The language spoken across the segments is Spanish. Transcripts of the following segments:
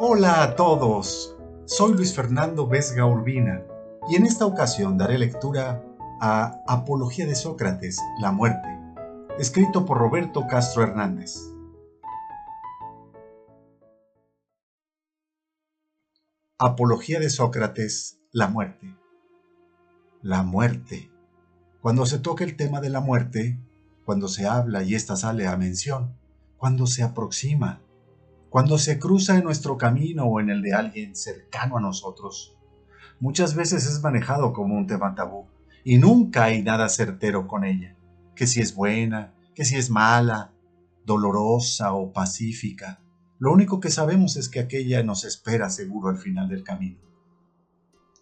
Hola a todos, soy Luis Fernando Vesga Urbina y en esta ocasión daré lectura a Apología de Sócrates, la muerte, escrito por Roberto Castro Hernández. Apología de Sócrates, la muerte. La muerte. Cuando se toca el tema de la muerte, cuando se habla y ésta sale a mención, cuando se aproxima, cuando se cruza en nuestro camino o en el de alguien cercano a nosotros. Muchas veces es manejado como un tema tabú y nunca hay nada certero con ella, que si es buena, que si es mala, dolorosa o pacífica. Lo único que sabemos es que aquella nos espera seguro al final del camino.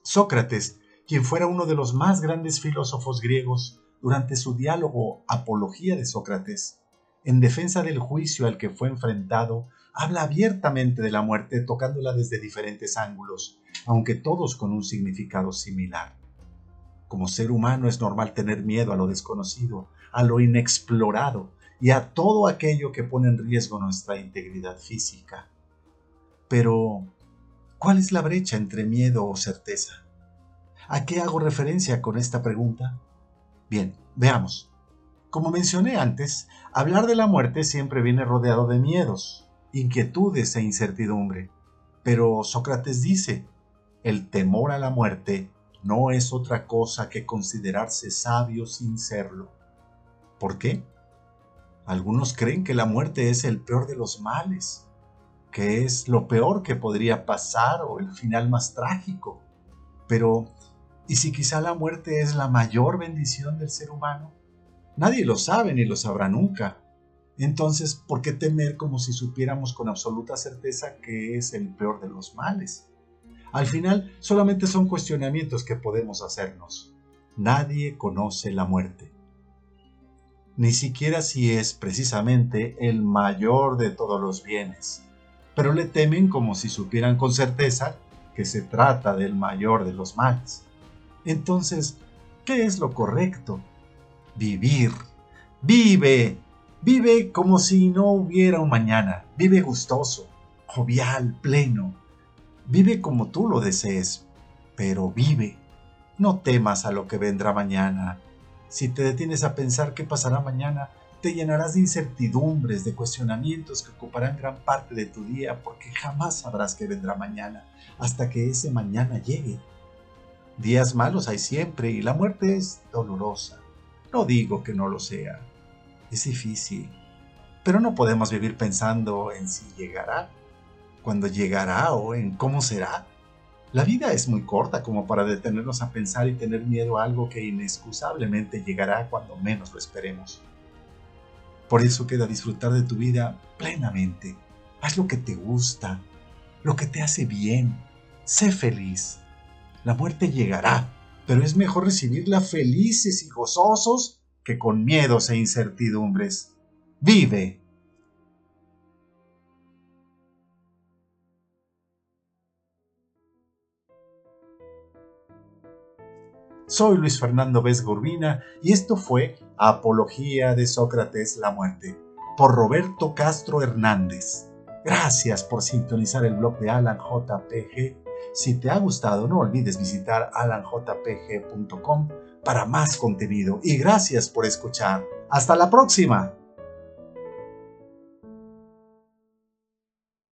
Sócrates, quien fuera uno de los más grandes filósofos griegos, durante su diálogo Apología de Sócrates, en defensa del juicio al que fue enfrentado, habla abiertamente de la muerte tocándola desde diferentes ángulos, aunque todos con un significado similar. Como ser humano es normal tener miedo a lo desconocido, a lo inexplorado y a todo aquello que pone en riesgo nuestra integridad física. Pero, ¿cuál es la brecha entre miedo o certeza? ¿A qué hago referencia con esta pregunta? Bien, veamos. Como mencioné antes, hablar de la muerte siempre viene rodeado de miedos, inquietudes e incertidumbre. Pero Sócrates dice, el temor a la muerte no es otra cosa que considerarse sabio sin serlo. ¿Por qué? Algunos creen que la muerte es el peor de los males, que es lo peor que podría pasar o el final más trágico. Pero, ¿y si quizá la muerte es la mayor bendición del ser humano? Nadie lo sabe ni lo sabrá nunca. Entonces, ¿por qué temer como si supiéramos con absoluta certeza que es el peor de los males? Al final, solamente son cuestionamientos que podemos hacernos. Nadie conoce la muerte. Ni siquiera si es precisamente el mayor de todos los bienes. Pero le temen como si supieran con certeza que se trata del mayor de los males. Entonces, ¿qué es lo correcto? Vivir. Vive, Vive como si no hubiera un mañana. Vive gustoso, jovial, pleno. Vive como tú lo desees, pero vive. No temas a lo que vendrá mañana. Si te detienes a pensar qué pasará mañana, te llenarás de incertidumbres, de cuestionamientos que ocuparán gran parte de tu día porque jamás sabrás qué vendrá mañana hasta que ese mañana llegue. Días malos hay siempre y la muerte es dolorosa. No digo que no lo sea, es difícil, pero no podemos vivir pensando en si llegará, cuándo llegará o en cómo será. La vida es muy corta como para detenernos a pensar y tener miedo a algo que inexcusablemente llegará cuando menos lo esperemos. Por eso queda disfrutar de tu vida plenamente. Haz lo que te gusta, lo que te hace bien. Sé feliz. La muerte llegará, pero es mejor recibirla felices y gozosos que con miedos e incertidumbres. Vive. Soy Luis Fernando Vesga Urbina y esto fue Apología de Sócrates la muerte por Roberto Castro Hernández. Gracias por sintonizar el blog de Alan JPG. Si te ha gustado, no olvides visitar alanjpg.com para más contenido y gracias por escuchar. Hasta la próxima.